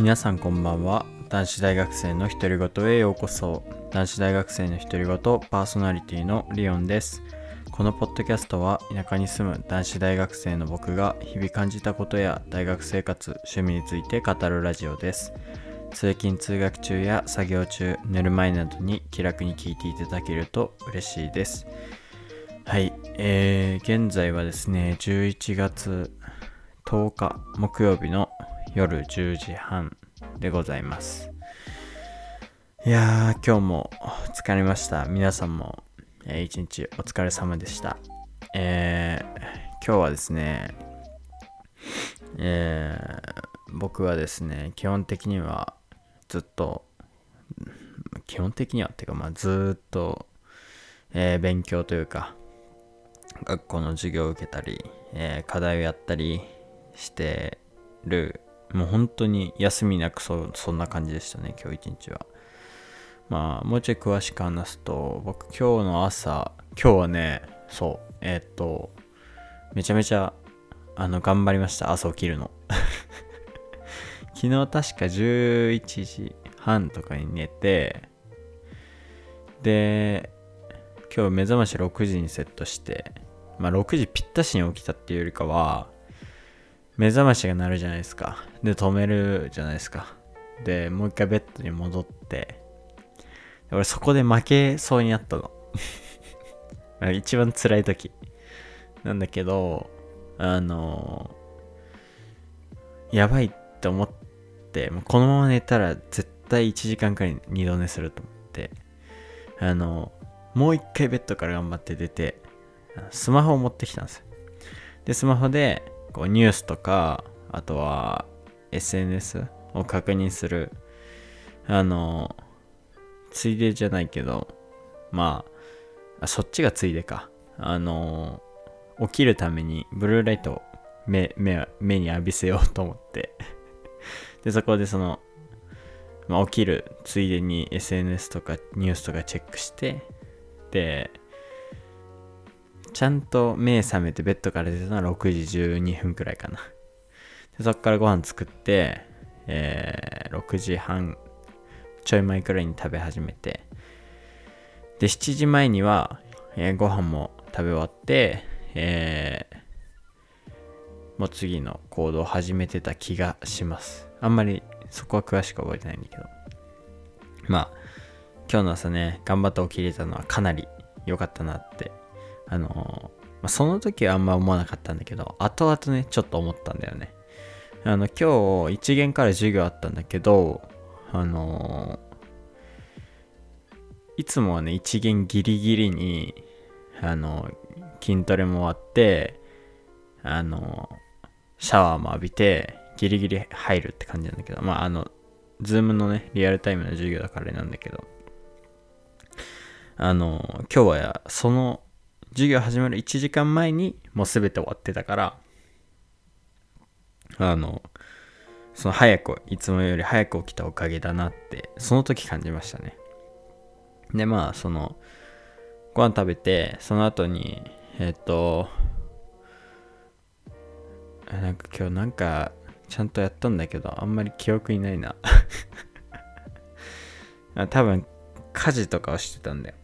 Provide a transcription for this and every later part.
皆さんこんばんは。男子大学生の独り言へようこそ。男子大学生の独り言パーソナリティのリオンです。このポッドキャストは田舎に住む男子大学生の僕が日々感じたことや大学生活趣味について語るラジオです。通勤通学中や作業中寝る前などに気楽に聞いていただけると嬉しいです。はい、えー、現在はですね11月10日木曜日の夜10時半。でございます。いやー今日も疲れました。皆さんも、えー一日お疲れ様でした。えー今日はですねえー僕はですね基本的にはずっと基本的にはっていうかまあずっと、えー勉強というか学校の授業を受けたり、えー課題をやったりしてるもう本当に休みなくそそんな感じでしたね今日一日は。まあもうちょい詳しく話すと僕今日の朝今日はねそうえーっとめちゃめちゃあの頑張りました朝起きるの。昨日確か11時半とかに寝てで今日目覚まし6時にセットしてまあ6時ぴったしに起きたっていうよりかは目覚ましが鳴るじゃないですか。で止めるじゃないですか。でもう一回ベッドに戻って。俺そこで負けそうになったの。一番辛い時。なんだけどあのやばいって思ってもうこのまま寝たら絶対1時間くらい二度寝すると思って。あのもう一回ベッドから頑張って出てスマホを持ってきたんですよ。でスマホでこうニュースとかあとは SNS を確認するあのついでじゃないけどまあそっちがついでか。あの起きるためにブルーライトを目目目に浴びせようと思って。でそこでその、まあ、起きるついでに SNS とかニュースとかチェックしてでちゃんと目覚めてベッドから出たのは6時12分くらいかな。でそっからご飯作って、えー6時半ちょい前くらいに食べ始めて。で7時前には、えーご飯も食べ終わって、えーもう次の行動を始めてた気がします。あんまりそこは詳しく覚えてないんだけど。まあ今日の朝ね頑張って起きれたのはかなり良かったなってあのまあ、その時はあんま思わなかったんだけど後々ねちょっと思ったんだよね。あの今日一限から授業あったんだけどあのいつもはね一限ギリギリにあの筋トレも終わってあのシャワーも浴びてギリギリ入るって感じなんだけどまああのズームのねリアルタイムの授業だからあれなんだけどあの今日はその授業始まる1時間前にもう全て終わってたからあのその早くいつもより早く起きたおかげだなってその時感じましたね。でまあそのご飯食べてその後にえっ、となんか今日なんかちゃんとやったんだけどあんまり記憶にないな。多分家事とかをしてたんだよ。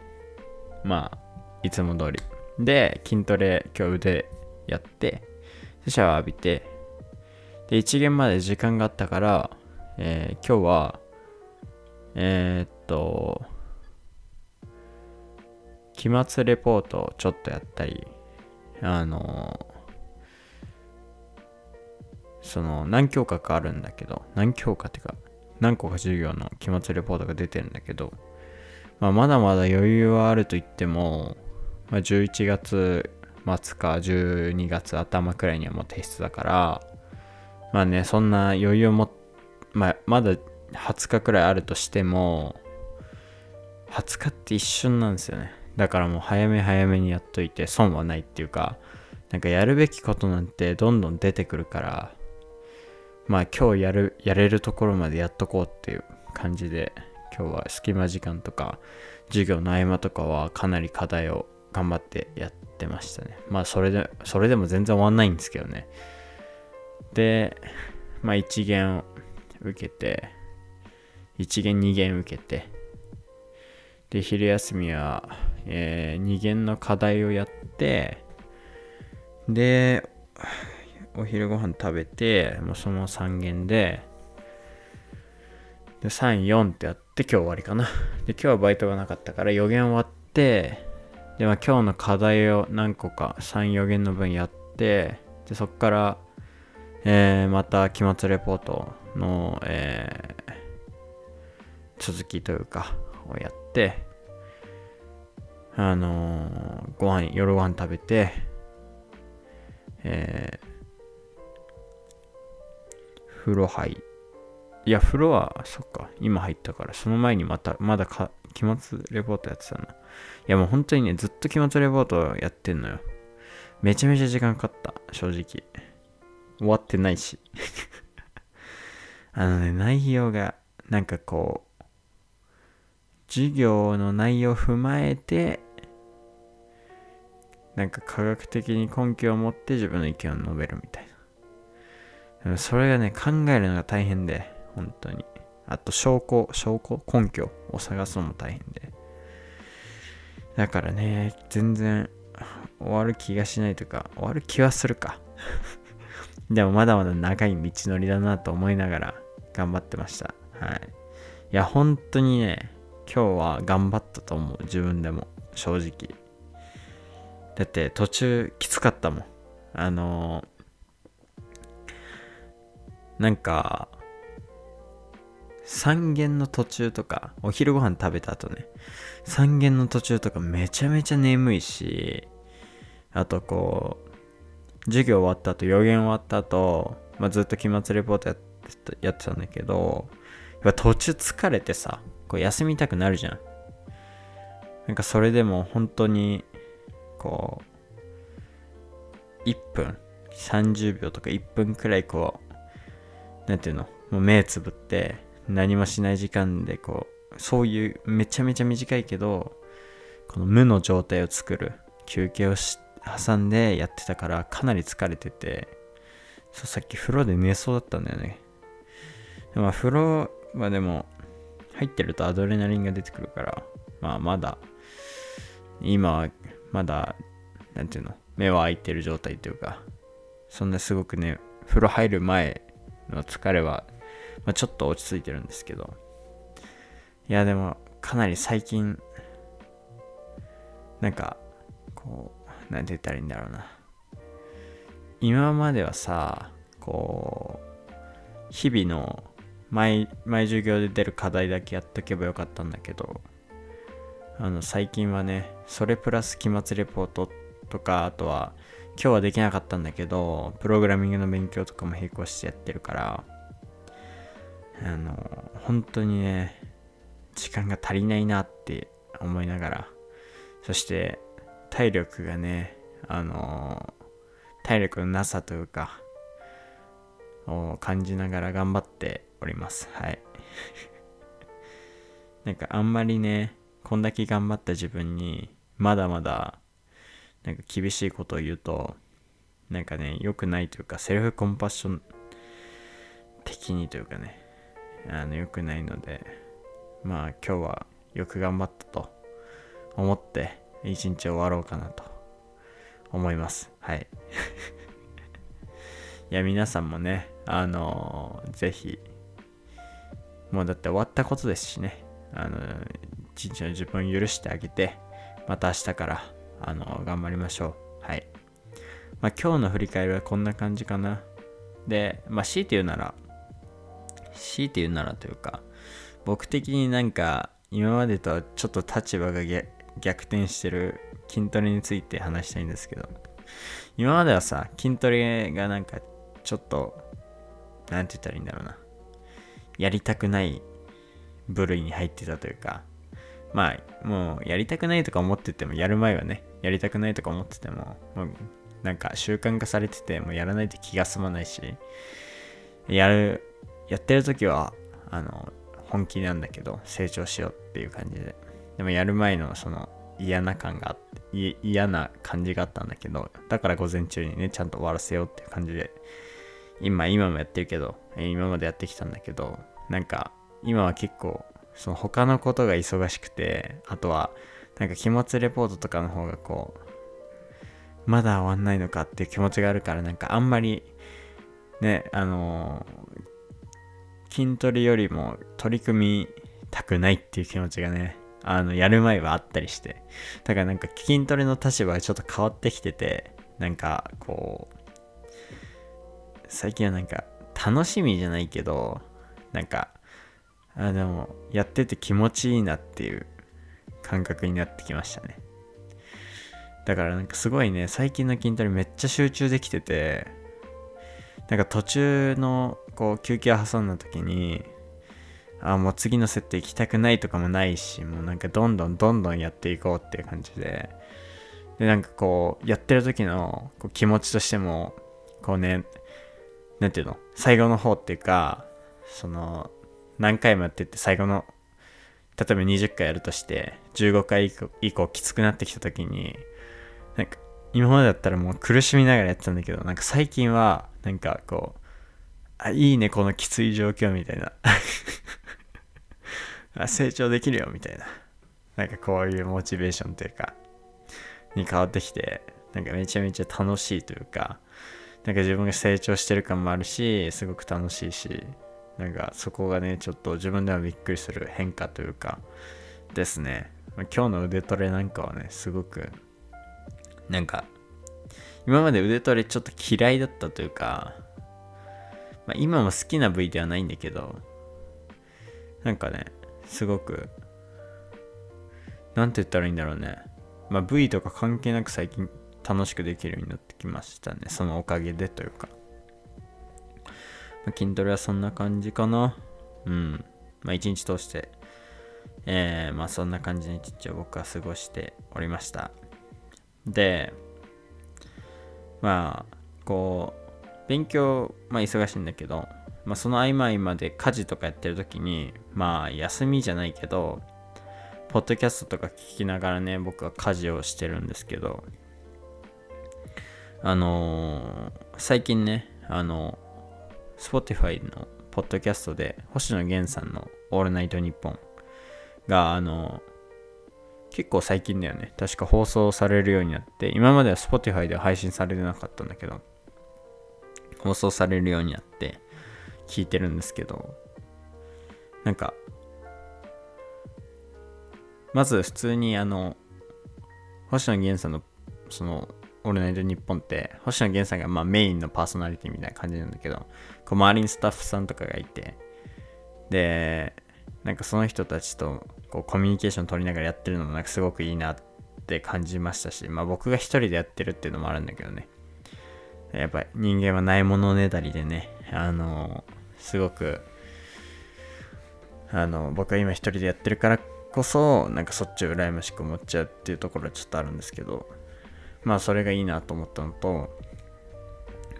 まあいつも通り。で筋トレ今日腕やってシャワー浴びてで1限まで時間があったから、えー今日はえーっと期末レポートをちょっとやったりあのその何教科かあるんだけど何教科ってか何個か授業の期末レポートが出てるんだけど、まあ、まだまだ余裕はあると言っても、まあ、11月末か12月頭くらいにはもう提出だからまあねそんな余裕も、まあ、まだ20日くらいあるとしても20日って一瞬なんですよね。だからもう早め早めにやっといて損はないっていうかなんかやるべきことなんてどんどん出てくるからまあ今日やるやれるところまでやっとこうっていう感じで今日は隙間時間とか授業の合間とかはかなり課題を頑張ってやってましたねまあそれでそれでも全然終わんないんですけどねでまあ一限受けて、1限2限受けて、で、昼休みは、えー、2限の課題をやって、で、お昼ご飯食べて、もうその3限で、で、3、4ってやって今日終わりかな。で、今日はバイトがなかったから4限終わって、で、まあ今日の課題を何個か3、4限の分やって、で、そっから、えー、また期末レポートの、えー、続きというか、をやって、あのー、ご飯、夜ご飯食べて、えー、風呂入いや、風呂は、そっか、今入ったから、その前にまた、まだか、期末レポートやってたな。いや、もう本当にね、ずっと期末レポートやってんのよ。めちゃめちゃ時間かかった、正直。終わってないし。あのね、内容が、なんかこう、授業の内容を踏まえて、なんか科学的に根拠を持って自分の意見を述べるみたいな。それがね、考えるのが大変で、本当に。あと、証拠、証拠、根拠を探すのも大変で。だからね、全然終わる気がしないというか、終わる気はするか。でもまだまだ長い道のりだなと思いながら頑張ってました。はい。いや、本当にね、今日は頑張ったと思う。自分でも。正直。だって途中きつかったもん。あのー、なんか、3限の途中とか、お昼ご飯食べた後ね、3限の途中とかめちゃめちゃ眠いし、あとこう、授業終わった後、予言終わった後、まあ、ずっと期末レポートやってやってたんだけど、やっぱ途中疲れてさ、こう休みたくなるじゃん。なんかそれでも本当に、こう、1分、30秒とか1分くらいこう、なんていうの、もう目つぶって、何もしない時間でこうそういうめちゃめちゃ短いけどこの無の状態を作る休憩をし挟んでやってたからかなり疲れててそうさっき風呂で寝そうだったんだよね。でも風呂はでも入ってるとアドレナリンが出てくるからまあまだ今はまだなんていうの目は開いてる状態というかそんなすごくね風呂入る前の疲れはまあ、ちょっと落ち着いてるんですけど。いや、でも、かなり最近、なんか、こう、なんて言ったらいいんだろうな。今まではさ、こう、日々の毎、毎授業で出る課題だけやっとけばよかったんだけど、あの、最近はね、それプラス期末レポートとか、あとは、今日はできなかったんだけど、プログラミングの勉強とかも並行してやってるから、あの、本当にね、時間が足りないなって思いながら、そして体力がね、あの、体力のなさというか、を感じながら頑張っております。はい。なんかあんまりね、こんだけ頑張った自分に、まだまだ、なんか厳しいことを言うと、なんかね、良くないというか、セルフコンパッション的にというかね、あの良くないのでまあ今日はよく頑張ったと思って一日終わろうかなと思います。はい。いや皆さんもねあのー、ぜひもうだって終わったことですしね。あの一日の自分を許してあげてまた明日からあのー、頑張りましょう。はい。まあ今日の振り返りはこんな感じかな。でまあ強いて言うなら強いて言うならというか、僕的になんか今までとはちょっと立場が逆転してる筋トレについて話したいんですけど、今まではさ、筋トレがなんかちょっと、なんて言ったらいいんだろうな。やりたくない部類に入ってたというか、まあ、もうやりたくないとか思ってても、やる前はね、やりたくないとか思ってても、もうなんか習慣化されてて、もうやらないと気が済まないし、やるやってる時は、あの、本気なんだけど、成長しようっていう感じで。でもやる前のその嫌な感があって、嫌な感じがあったんだけど、だから午前中にね、ちゃんと終わらせようっていう感じで今今もやってるけど今までやってきたんだけどなんか今は結構その他のことが忙しくてあとはなんか気持ちレポートとかの方がこうまだ終わんないのかっていう気持ちがあるからなんかあんまりねあの、筋トレよりも取り組みたくないっていう気持ちがねあのやる前はあったりして。だからなんか筋トレの立場がちょっと変わってきててなんかこう最近はなんか楽しみじゃないけどなんかあでもやってて気持ちいいなっていう感覚になってきましたね。だからなんかすごいね最近の筋トレめっちゃ集中できててなんか途中のこう休憩を挟んだ時にあもう次のセット行きたくないとかもないしもうなんかどんどんどんどんやっていこうっていう感じで。でなんかこうやってる時のこう気持ちとしてもこうねなんていうの？最後の方っていうかその何回もやってって最後の例えば20回やるとして15回以降以降きつくなってきた時になんか今までだったらもう苦しみながらやってたんだけどなんか最近はなんかこうあいいねこのきつい状況みたいな。あ成長できるよみたいな。なんかこういうモチベーションというかに変わってきてなんかめちゃめちゃ楽しいというかなんか自分が成長してる感もあるしすごく楽しいしなんかそこがねちょっと自分ではびっくりする変化というかですね。今日の腕トレなんかはねすごくなんか今まで腕トレちょっと嫌いだったというか、まあ、今も好きな部位ではないんだけどなんかねすごくなんて言ったらいいんだろうね。まあ部位とか関係なく最近楽しくできるようになってきましたね。そのおかげでというか、まあ、筋トレはそんな感じかな。うん。まあ一日通してえー、まあそんな感じの一日を僕は過ごしておりました。でまあこう勉強まあ忙しいんだけどまあその合間合間で家事とかやってる時にまあ休みじゃないけどポッドキャストとか聞きながらね僕は家事をしてるんですけどあのー、最近ね、あの、Spotify のポッドキャストで、星野源さんのオールナイトニッポンが、あのー、結構最近だよね。確か放送されるようになって、今までは Spotify では配信されてなかったんだけど、放送されるようになって聞いてるんですけど、なんか、まず普通にあの、星野源さんのそのオールナイトニッポンって、星野源さんがまメインのパーソナリティみたいな感じなんだけど、こう周りにスタッフさんとかがいて、で、なんかその人たちとこうコミュニケーション取りながらやってるのもなんかすごくいいなって感じましたし、まあ僕が一人でやってるっていうのもあるんだけどね。やっぱ人間はないものねだりでね、あのすごく、あの、僕は今一人でやってるからこそ、なんかそっちを羨ましく思っちゃうっていうところはちょっとあるんですけど、まあそれがいいなと思ったのと、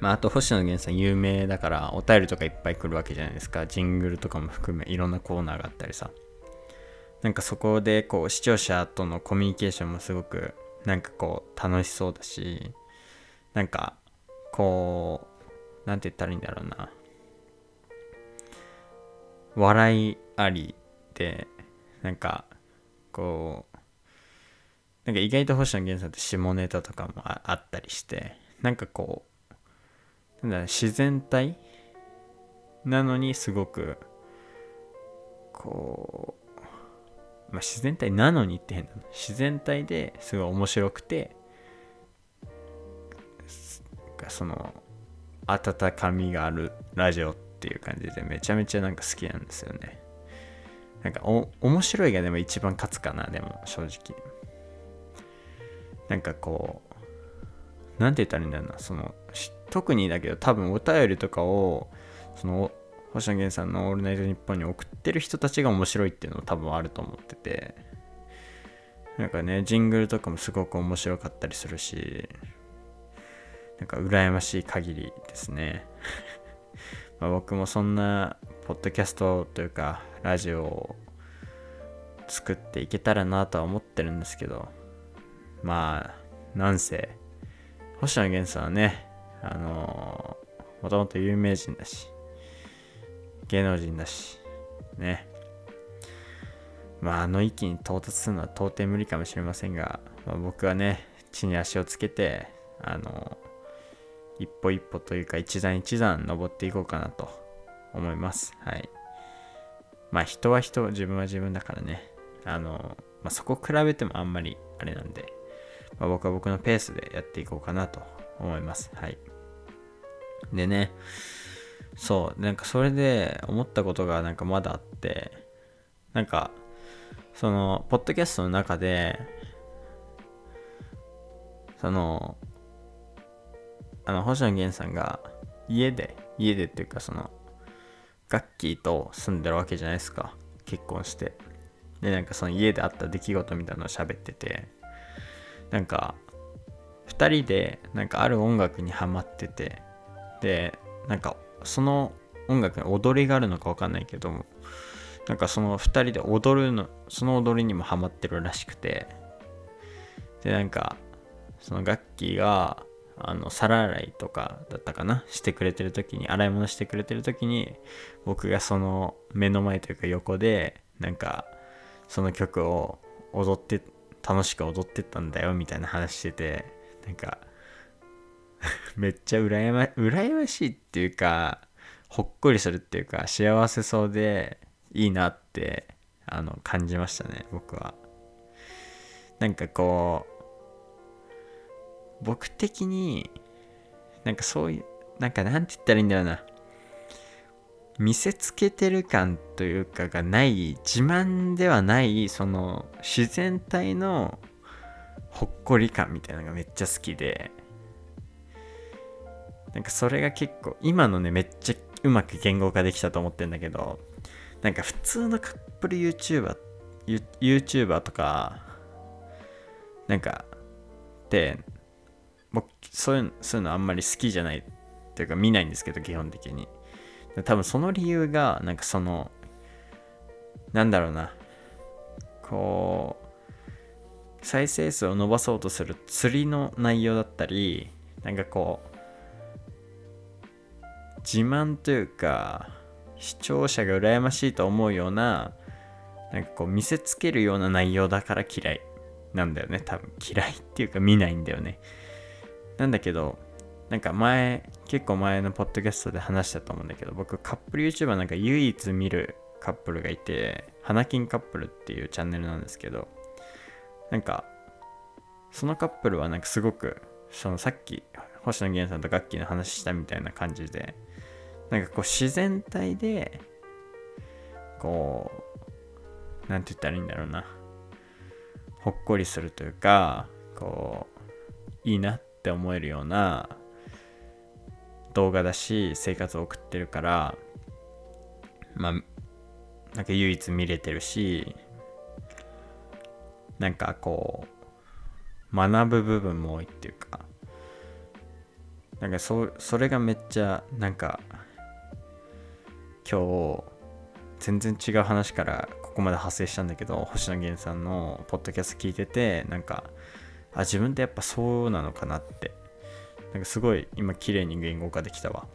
まああと星野源さん有名だからお便りとかいっぱい来るわけじゃないですか。ジングルとかも含めいろんなコーナーがあったりさ。なんかそこでこう視聴者とのコミュニケーションもすごくなんかこう楽しそうだし、なんかこう、なんて言ったらいいんだろうな。笑いありで、なんかこう、なんか意外と星野源さんって下ネタとかもあったりしてなんかこうなんだ自然体なのにすごくこう、まあ、自然体なのにって変な。の自然体ですごい面白くてその温かみがあるラジオっていう感じでめちゃめちゃなんか好きなんですよね。なんかお面白いがでも一番勝つかなでも正直。なんかこう、なんて言ったらいいんだろうな、その、特にだけど多分お便りとかを、その、星野源さんの「オールナイトニッポン」に送ってる人たちが面白いっていうのも多分あると思ってて。なんかねジングルとかもすごく面白かったりするしなんか羨ましい限りですね。ま僕もそんなポッドキャストというかラジオを作っていけたらなとは思ってるんですけどまあ、なんせ、星野源さんはね、あのー、もともと有名人だし、芸能人だし、ね。まあ、あの域に到達するのは到底無理かもしれませんが、まあ、僕はね、地に足をつけて、あの、一歩一歩というか一段一段登っていこうかなと思います。はい。まあ人は人、自分は自分だからね。あの、まあ、そこ比べてもあんまりあれなんで、まあ、僕は僕のペースでやっていこうかなと思います。はい。でね、そう、なんかそれで思ったことがなんかまだあって、なんか、その、ポッドキャストの中で、その、あの、星野源さんが家で、家でっていうかその、ガッキーと住んでるわけじゃないですか。結婚して。で、なんかその家であった出来事みたいなのを喋ってて、なんか、2人でなんかある音楽にハマってて、で、なんかその音楽に踊りがあるのかわかんないけども、なんかその2人で踊るの、その踊りにもハマってるらしくて、で、なんか、その楽器が、あの、皿洗いとかだったかな？してくれてる時に、洗い物してくれてる時に、僕がその目の前というか横で、なんか、その曲を踊って楽しく踊ってったんだよみたいな話しててなんか めっちゃ羨ま羨ましいっていうかほっこりするっていうか幸せそうでいいなってあの感じましたね僕は。なんかこう僕的になんかそういうなんかなんて言ったらいいんだろうな。見せつけてる感というかがない自慢ではないその自然体のほっこり感みたいなのがめっちゃ好きで。なんかそれが結構今のねめっちゃうまく言語化できたと思ってんだけどなんか普通のカップル YouTuber YouTuber とかなんかで僕そういうそういうのあんまり好きじゃないっていうか見ないんですけど基本的に。多分その理由が、なんかその、なんだろうな、こう、再生数を伸ばそうとする釣りの内容だったり、なんかこう、自慢というか、視聴者が羨ましいと思うような、なんかこう見せつけるような内容だから嫌いなんだよね。多分嫌いっていうか見ないんだよね。なんだけど、なんか前、結構前のポッドキャストで話したと思うんだけど、僕カップル YouTuber なんか唯一見るカップルがいて、花金カップルっていうチャンネルなんですけど、なんか、そのカップルはなんかすごく、そのさっき星野源さんと楽器の話したみたいな感じで、なんかこう自然体で、こう、なんて言ったらいいんだろうな。ほっこりするというか、こう、いいなって思えるような動画だし生活を送ってるからまあなんか唯一見れてるしなんかこう学ぶ部分も多いっていうかなんかそそれがめっちゃなんか今日全然違う話からここまで発生したんだけど星野源さんのポッドキャスト聞いててなんかあ自分ってやっぱそうなのかなってなんかすごい今綺麗に言語化できたわ。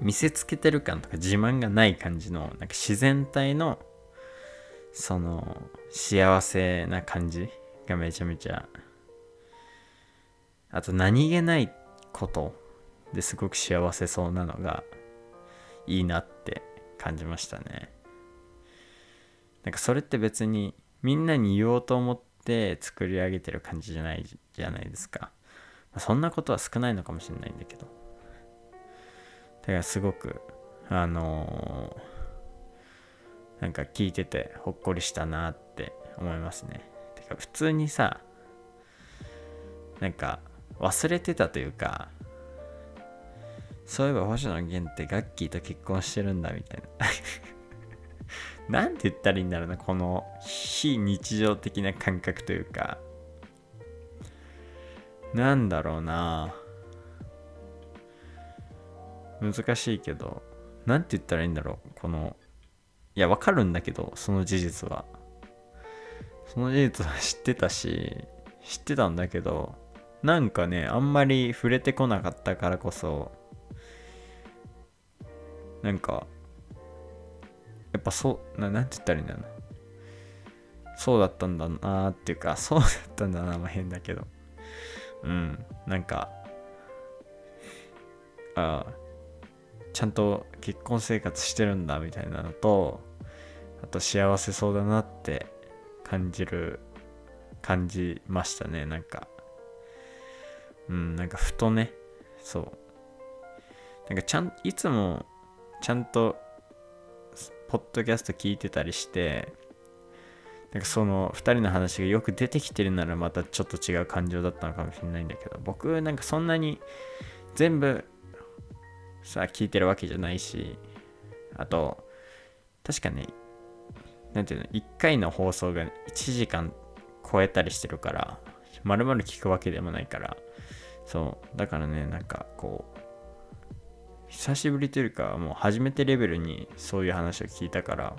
見せつけてる感とか自慢がない感じの、なんか自然体の、その、幸せな感じがめちゃめちゃ、あと何気ないことですごく幸せそうなのがいいなって感じましたね。なんかそれって別にみんなに言おうと思って作り上げてる感じじゃないじゃないですか。そんなことは少ないのかもしれないんだけど。だからすごく、あのー、なんか聞いててほっこりしたなって思いますね。てか普通にさ、なんか忘れてたというか、そういえば星野源ってガッキーと結婚してるんだみたいな。なんて言ったらいいんだろうな、この非日常的な感覚というか、なんだろうな難しいけど、なんて言ったらいいんだろうこの、いや、わかるんだけど、その事実は。その事実は 知ってたし、知ってたんだけど、なんかね、あんまり触れてこなかったからこそ、なんかやっぱそうななんて言ったらいいんだろうな。そうだったんだなーっていうか そうだったんだなまあ変だけど。うんなんかあちゃんと結婚生活してるんだみたいなのとあと幸せそうだなって感じる感じましたねなんか。うんなんかふとねそう。なんかちゃんいつもちゃんとポッドキャスト聞いてたりしてなんかその2人の話がよく出てきてるならまたちょっと違う感情だったのかもしれないんだけど僕なんかそんなに全部さ聞いてるわけじゃないしあと確かねなんていうの1回の放送が1時間超えたりしてるからまるまる聞くわけでもないからそうだからねなんかこう久しぶりというかもう初めてレベルにそういう話を聞いたから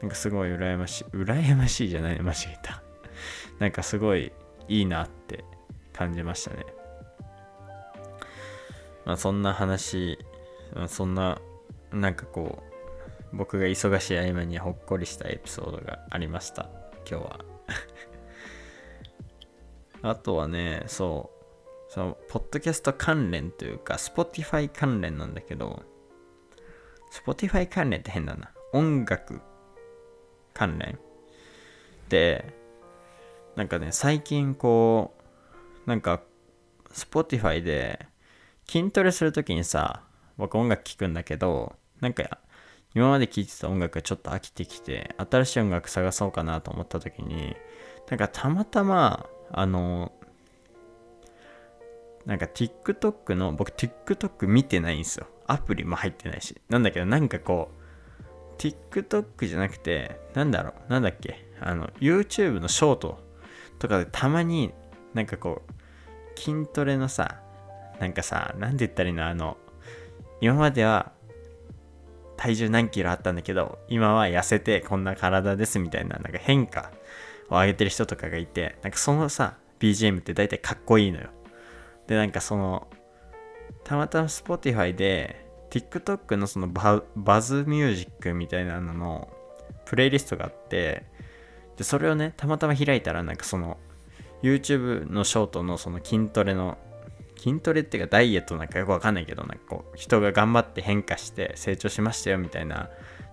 なんかすごい羨ましい羨ましいじゃない間違えたなんかすごいいいなって感じましたね。まあそんな話、まあ、そんななんかこう僕が忙しい合間にほっこりしたエピソードがありました。今日は。あとはねそう。そのポッドキャスト関連というか Spotify 関連なんだけど Spotify 関連って変だな。音楽関連。でなんかね最近こうなんか Spotify で筋トレするときにさ僕音楽聴くんだけどなんか今まで聴いてた音楽がちょっと飽きてきて新しい音楽探そうかなと思った時になんかたまたまあのなんか TikTok の僕 TikTok 見てないんですよ。アプリも入ってないし。なんだけどなんかこう TikTok じゃなくてなんだろうなんだっけあの YouTube のショートとかでたまになんかこう筋トレのさなんかさなんて言ったらいいのあの今までは体重何キロあったんだけど今は痩せてこんな体ですみたいななんか変化を上げてる人とかがいてなんかそのさ BGM って大体かっこいいのよ。でなんかそのたまたま Spotify で TikTok のそのババズミュージックみたいなののプレイリストがあってでそれをねたまたま開いたらなんかその YouTube のショートのその筋トレの筋トレっていうかダイエットなんかよくわかんないけどなんかこう人が頑張って変化して成長しましたよみたいな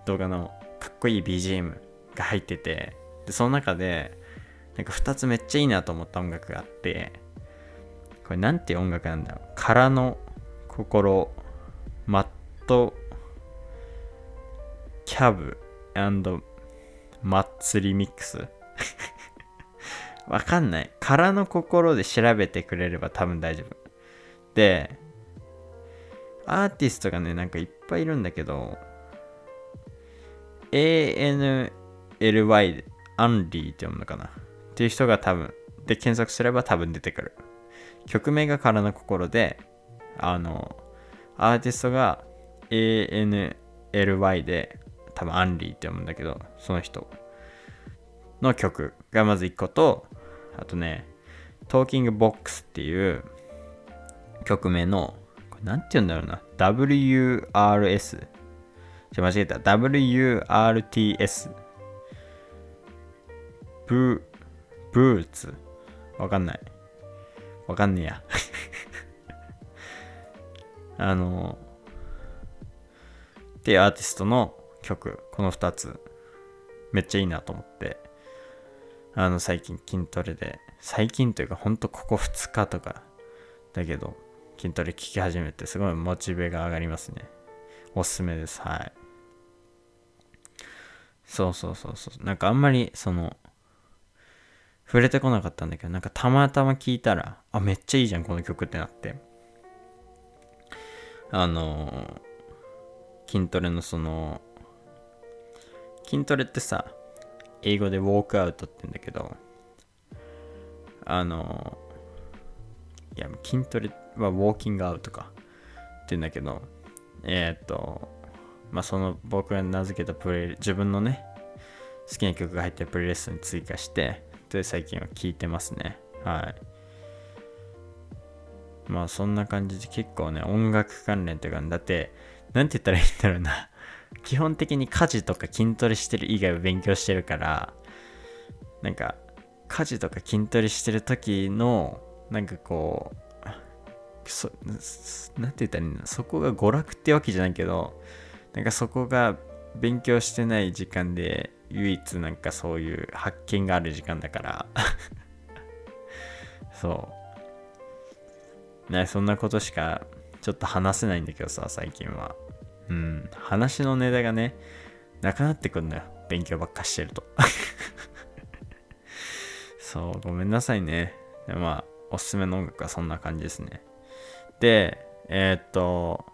動画のかっこいい BGM が入っててでその中でなんか2つめっちゃいいなと思った音楽があってこれなんて音楽なんだろう空の心マットキャブマッツリミックス わかんない。空の心で調べてくれれば多分大丈夫。で、アーティストがね、なんかいっぱいいるんだけど、ANLY で、アンリーって読むのかなっていう人が多分、で検索すれば多分出てくる。曲名が空の心で、あの、アーティストが ANLY で、多分アンリーって読むんだけど、その人の曲がまず1個と、あとね、Talking Box っていう曲名の、これなんて言うんだろうな、WRS。じゃ間違えた。WRTS。ブ、ブーツ。わかんない。わかんねえや。あの、っていうアーティストの曲、この2つ、めっちゃいいなと思って、あの、最近筋トレで、最近というか、ほんとここ2日とか、だけど、筋トレ聞き始めて、すごいモチベが上がりますね。おすすめです。はい。そうそうそうそう。なんかあんまり、その、触れてこなかったんだけど、なんかたまたま聞いたら、あ、めっちゃいいじゃん、この曲ってなって。あの、筋トレのその、筋トレってさ、英語でウォークアウトって言うんだけど、あの、いや、筋トレはウォーキングアウトかって言うんだけど、えー、っと、まあ、その僕が名付けたプレイ、自分のね、好きな曲が入ったプレイリストに追加して、で最近は聞いてますねはいまあそんな感じで結構ね音楽関連というかだってなんて言ったらいいんだろうな。基本的に家事とか筋トレしてる以外は勉強してるから、なんか、家事とか筋トレしてる時の、なんかこう、そなんて言ったらいいんだそこが娯楽ってわけじゃないけど、なんかそこが勉強してない時間で唯一なんかそういう発見がある時間だから。そう。ねそんなことしかちょっと話せないんだけどさ最近は。うん。話のネタがねなくなってくんのよ。勉強ばっかしてると。そうごめんなさいね。まあおすすめの音楽はそんな感じですね。でえー、っと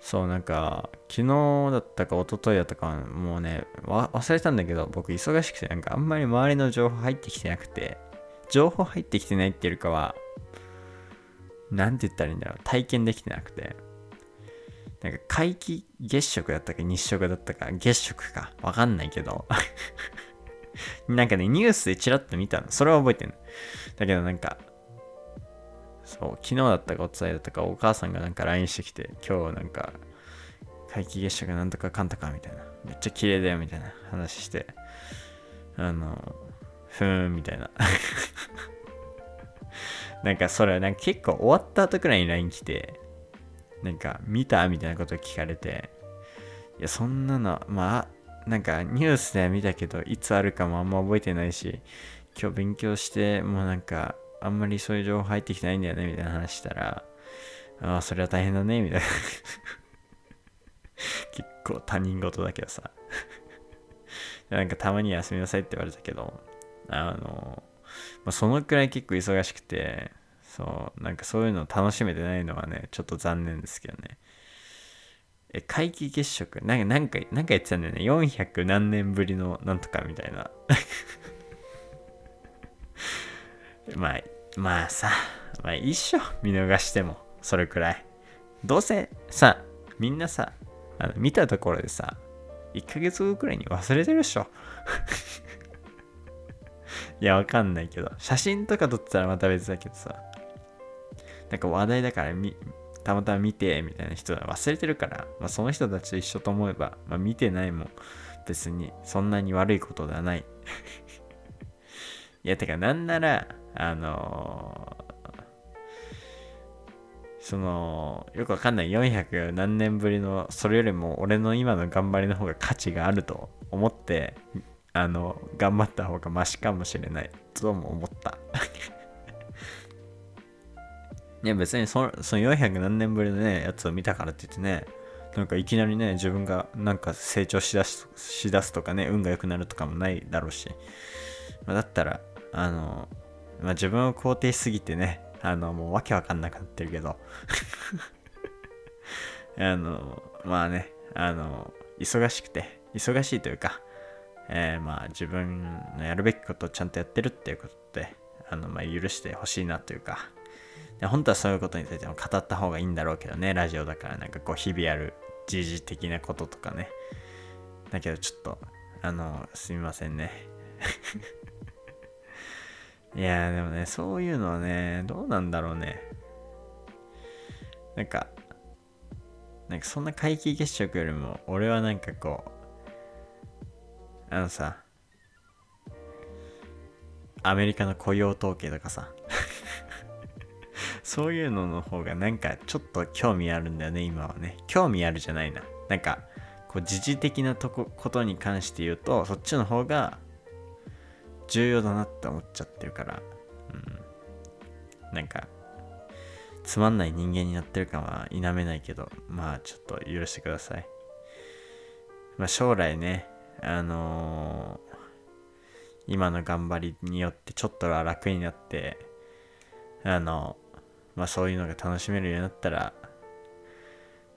そうなんか昨日だったか一昨日だったかもうね忘れたんだけど僕忙しくてなんかあんまり周りの情報入ってきてなくて情報入ってきてないっていうかは何て言ったらいいんだろう。体験できてなくて。なんか皆既月食だったか日食だったか月食か。わかんないけど。なんかねニュースでチラッと見たの。それは覚えてんの。だけどなんかそう昨日だったかお伝えだったかお母さんがなんか LINE してきて今日なんか皆既月食なんとかかんとかみたいな。めっちゃ綺麗だよみたいな話してあのふーんみたいな。なんかそれなんか結構終わった後くらいに LINE 来てなんか見たみたいなこと聞かれていやそんなのまあなんかニュースでは見たけどいつあるかもあんま覚えてないし今日勉強してもうなんかあんまりそういう情報入ってきてないんだよね、みたいな話したら、ああ、それは大変だね、みたいな。結構他人事だけどさ。なんかたまに休みなさいって言われたけど、あの、まあ、そのくらい結構忙しくて、そう、なんかそういうの楽しめてないのはね、ちょっと残念ですけどね。え、皆既月食？なんか、なんか、なんか言ってたんだよね。400何年ぶりのなんとかみたいな まあ、まあさ、まあ一緒。見逃しても、それくらい。どうせさ、みんなさ、あの見たところでさ、1ヶ月後くらいに忘れてるでしょ。いや、わかんないけど、写真とか撮ったらまた別だけどさ、なんか話題だからみ、たまたま見て、みたいな人は忘れてるから、まあ、その人たちと一緒と思えば、まあ、見てないもん。別にそんなに悪いことではない。いや、てか、なんなら、あのー、その、よくわかんない。400何年ぶりの、それよりも俺の今の頑張りの方が価値があると思って、あの、頑張った方がマシかもしれないとも思った。いや別にそその400何年ぶりのね、やつを見たからって言ってね、なんかいきなりね、自分がなんか成長しだすしだすとかね、運が良くなるとかもないだろうし、まあ、だったら、あの、まあ、自分を肯定しすぎてね、あの、もうわけわかんなくなってるけど あの、まあね、あの、忙しくて、忙しいというか、えー、まあ自分のやるべきことをちゃんとやってるっていうことで、あの、まあ許してほしいなというかで、本当はそういうことについても語った方がいいんだろうけどね、ラジオだからなんかこう日々やる時事的なこととかね。だけどちょっと、あの、すみませんね。いやでもね、そういうのはね、どうなんだろうね。なんか、なんかそんな皆既月食よりも、俺はなんかこう、あのさ、アメリカの雇用統計とかさ、そういうのの方がなんかちょっと興味あるんだよね、今はね。興味あるじゃないな。なんか、こう、時事的なとこことに関して言うと、そっちの方が重要だなって思っちゃってるから、うん。なんか、つまんない人間になってるかは否めないけど、まあちょっと許してください。まあ将来ね、あのー、今の頑張りによってちょっとは楽になって、あの、まあそういうのが楽しめるようになったら、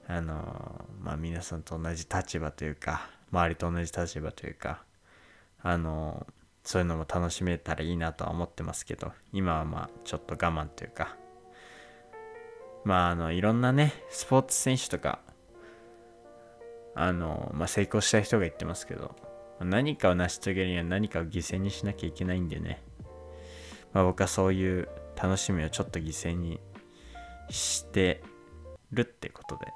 あの、まあ皆さんと同じ立場というか、周りと同じ立場というか、あの、そういうのも楽しめたらいいなとは思ってますけど、今はまあちょっと我慢というか、まああの、いろんなね、スポーツ選手とか、あの、まあ成功した人が言ってますけど、何かを成し遂げるには何かを犠牲にしなきゃいけないんでね、まあ僕はそういう楽しみをちょっと犠牲にしてるってことで、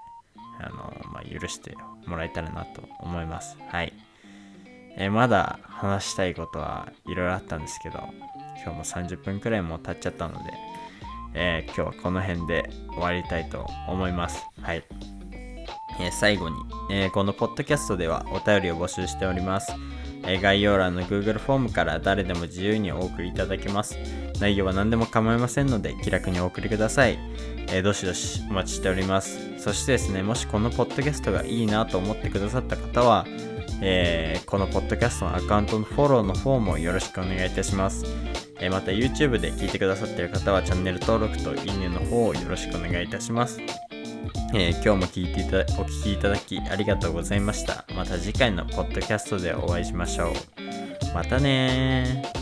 あの、まあ、許してもらえたらなと思います。はい。えー、まだ話したいことはいろいろあったんですけど、今日も30分くらいも経っちゃったので、えー、今日はこの辺で終わりたいと思います。はい。えー、最後に、えこのポッドキャストではお便りを募集しております。え概要欄の Google フォームから誰でも自由にお送りいただけます。内容は何でも構いませんので気楽にお送りください。え、どしどしお待ちしております。そしてですね、もしこのポッドキャストがいいなと思ってくださった方は、え、このポッドキャストのアカウントのフォローの方もよろしくお願いいたします。え、また YouTube で聞いてくださっている方はチャンネル登録といいねの方をよろしくお願いいたします。えー、今日も聞いていたお聴きいただきありがとうございました。また次回のポッドキャストでお会いしましょう。またね